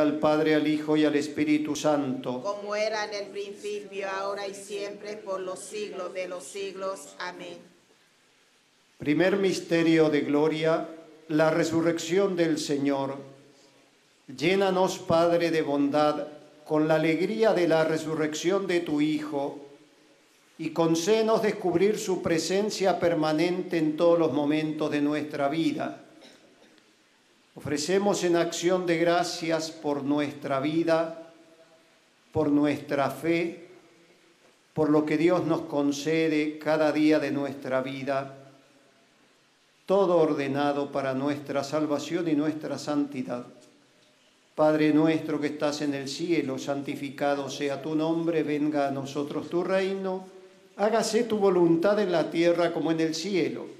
al Padre, al Hijo y al Espíritu Santo. Como era en el principio, ahora y siempre por los siglos de los siglos. Amén. Primer misterio de gloria, la resurrección del Señor. Llénanos, Padre de bondad, con la alegría de la resurrección de tu Hijo, y concédenos descubrir su presencia permanente en todos los momentos de nuestra vida. Ofrecemos en acción de gracias por nuestra vida, por nuestra fe, por lo que Dios nos concede cada día de nuestra vida, todo ordenado para nuestra salvación y nuestra santidad. Padre nuestro que estás en el cielo, santificado sea tu nombre, venga a nosotros tu reino, hágase tu voluntad en la tierra como en el cielo.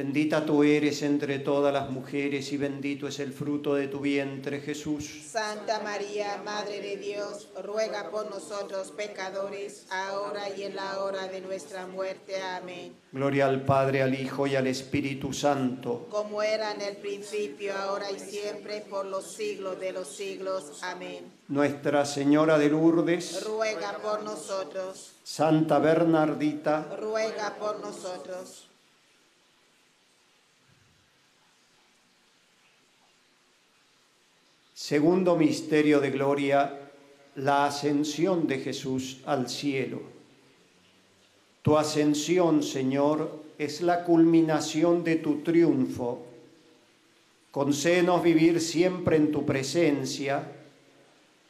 Bendita tú eres entre todas las mujeres y bendito es el fruto de tu vientre, Jesús. Santa María, Madre de Dios, ruega por nosotros pecadores, ahora y en la hora de nuestra muerte. Amén. Gloria al Padre, al Hijo y al Espíritu Santo. Como era en el principio, ahora y siempre, por los siglos de los siglos. Amén. Nuestra Señora de Lourdes, Ruega por nosotros, Santa Bernardita, ruega por nosotros. Segundo misterio de gloria, la ascensión de Jesús al cielo. Tu ascensión, Señor, es la culminación de tu triunfo. Concédenos vivir siempre en tu presencia,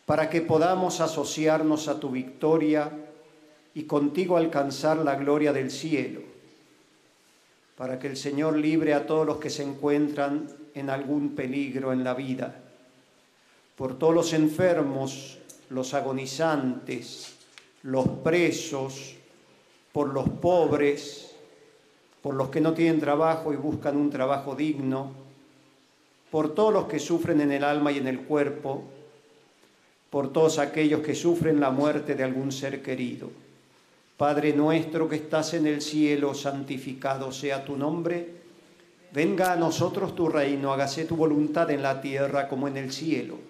para que podamos asociarnos a tu victoria y contigo alcanzar la gloria del cielo, para que el Señor libre a todos los que se encuentran en algún peligro en la vida por todos los enfermos, los agonizantes, los presos, por los pobres, por los que no tienen trabajo y buscan un trabajo digno, por todos los que sufren en el alma y en el cuerpo, por todos aquellos que sufren la muerte de algún ser querido. Padre nuestro que estás en el cielo, santificado sea tu nombre. Venga a nosotros tu reino, hágase tu voluntad en la tierra como en el cielo.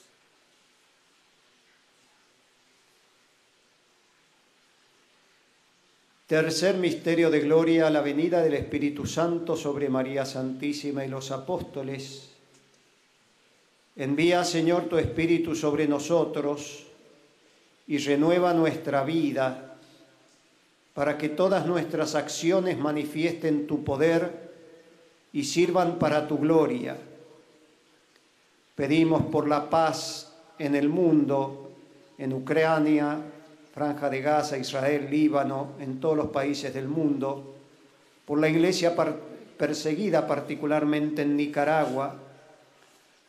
Tercer misterio de gloria, la venida del Espíritu Santo sobre María Santísima y los apóstoles. Envía, Señor, tu Espíritu sobre nosotros y renueva nuestra vida para que todas nuestras acciones manifiesten tu poder y sirvan para tu gloria. Pedimos por la paz en el mundo, en Ucrania, Franja de Gaza, Israel, Líbano, en todos los países del mundo, por la iglesia perseguida particularmente en Nicaragua,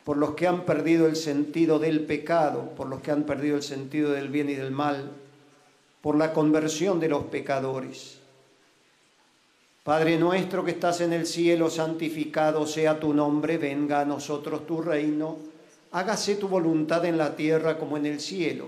por los que han perdido el sentido del pecado, por los que han perdido el sentido del bien y del mal, por la conversión de los pecadores. Padre nuestro que estás en el cielo, santificado sea tu nombre, venga a nosotros tu reino, hágase tu voluntad en la tierra como en el cielo.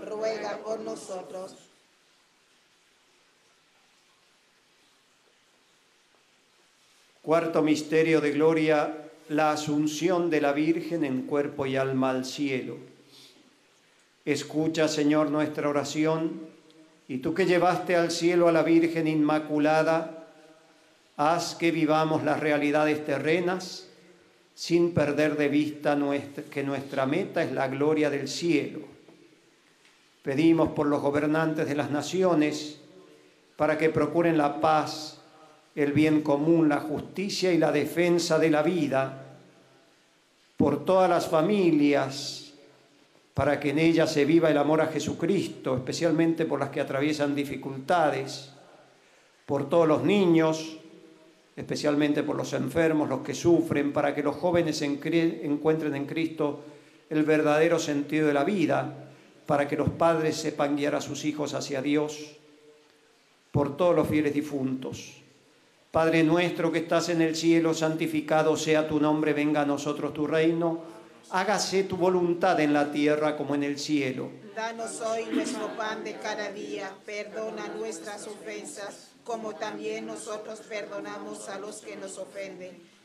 nosotros. Cuarto misterio de gloria, la asunción de la Virgen en cuerpo y alma al cielo. Escucha, Señor, nuestra oración, y tú que llevaste al cielo a la Virgen Inmaculada, haz que vivamos las realidades terrenas sin perder de vista nuestra- que nuestra meta es la gloria del cielo. Pedimos por los gobernantes de las naciones para que procuren la paz, el bien común, la justicia y la defensa de la vida, por todas las familias, para que en ellas se viva el amor a Jesucristo, especialmente por las que atraviesan dificultades, por todos los niños, especialmente por los enfermos, los que sufren, para que los jóvenes encuentren en Cristo el verdadero sentido de la vida, para que los padres sepan guiar a sus hijos hacia Dios, por todos los fieles difuntos. Padre nuestro que estás en el cielo, santificado sea tu nombre, venga a nosotros tu reino, hágase tu voluntad en la tierra como en el cielo. Danos hoy nuestro pan de cada día, perdona nuestras ofensas, como también nosotros perdonamos a los que nos ofenden.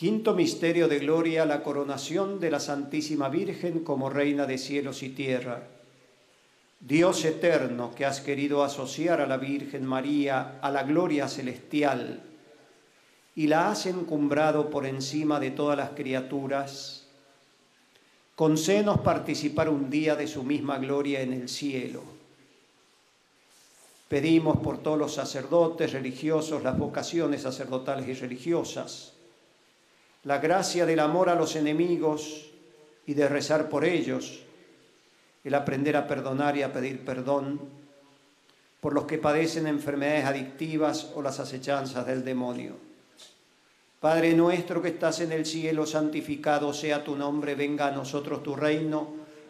Quinto misterio de gloria, la coronación de la Santísima Virgen como Reina de cielos y tierra. Dios eterno que has querido asociar a la Virgen María a la gloria celestial y la has encumbrado por encima de todas las criaturas, concédenos participar un día de su misma gloria en el cielo. Pedimos por todos los sacerdotes religiosos, las vocaciones sacerdotales y religiosas, la gracia del amor a los enemigos y de rezar por ellos, el aprender a perdonar y a pedir perdón por los que padecen enfermedades adictivas o las acechanzas del demonio. Padre nuestro que estás en el cielo, santificado sea tu nombre, venga a nosotros tu reino,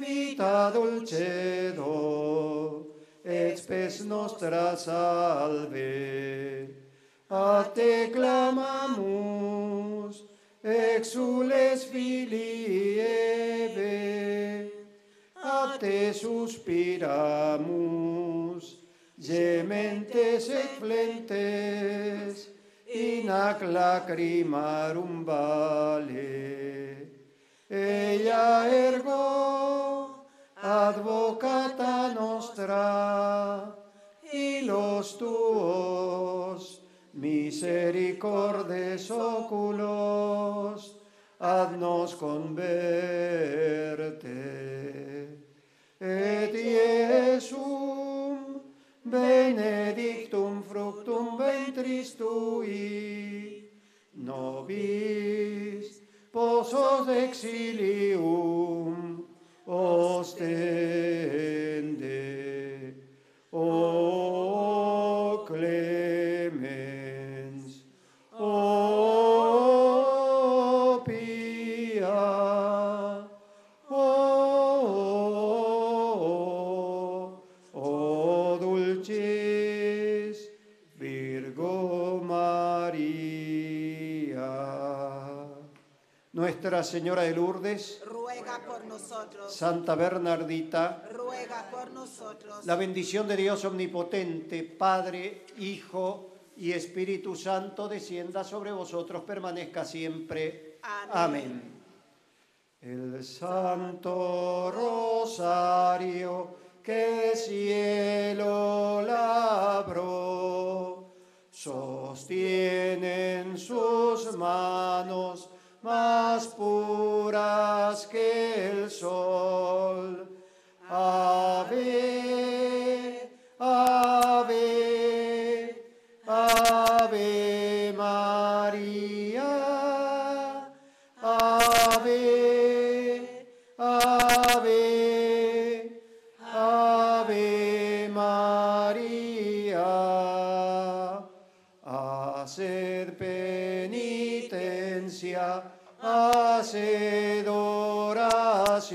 vita dulcedo, et spes nostra salve. A te clamamus, exules filii Eve, a te suspiramus, gementes et flentes, in ac lacrimarum vale. Ella ergo, advocata nostra, y los tuos misericordes oculos, haznos converte. Et Iesum benedictum fructum ventris tui, nobis πόσος εξηλίου, ώστε Nuestra Señora de Lourdes, Ruega por nosotros. Santa Bernardita, Ruega por nosotros. la bendición de Dios omnipotente, Padre, Hijo y Espíritu Santo, descienda sobre vosotros, permanezca siempre. Amén. El Santo Rosario que el cielo labró, sostiene en sus manos más puras que el sol. Ave, ave, ave María, haced oración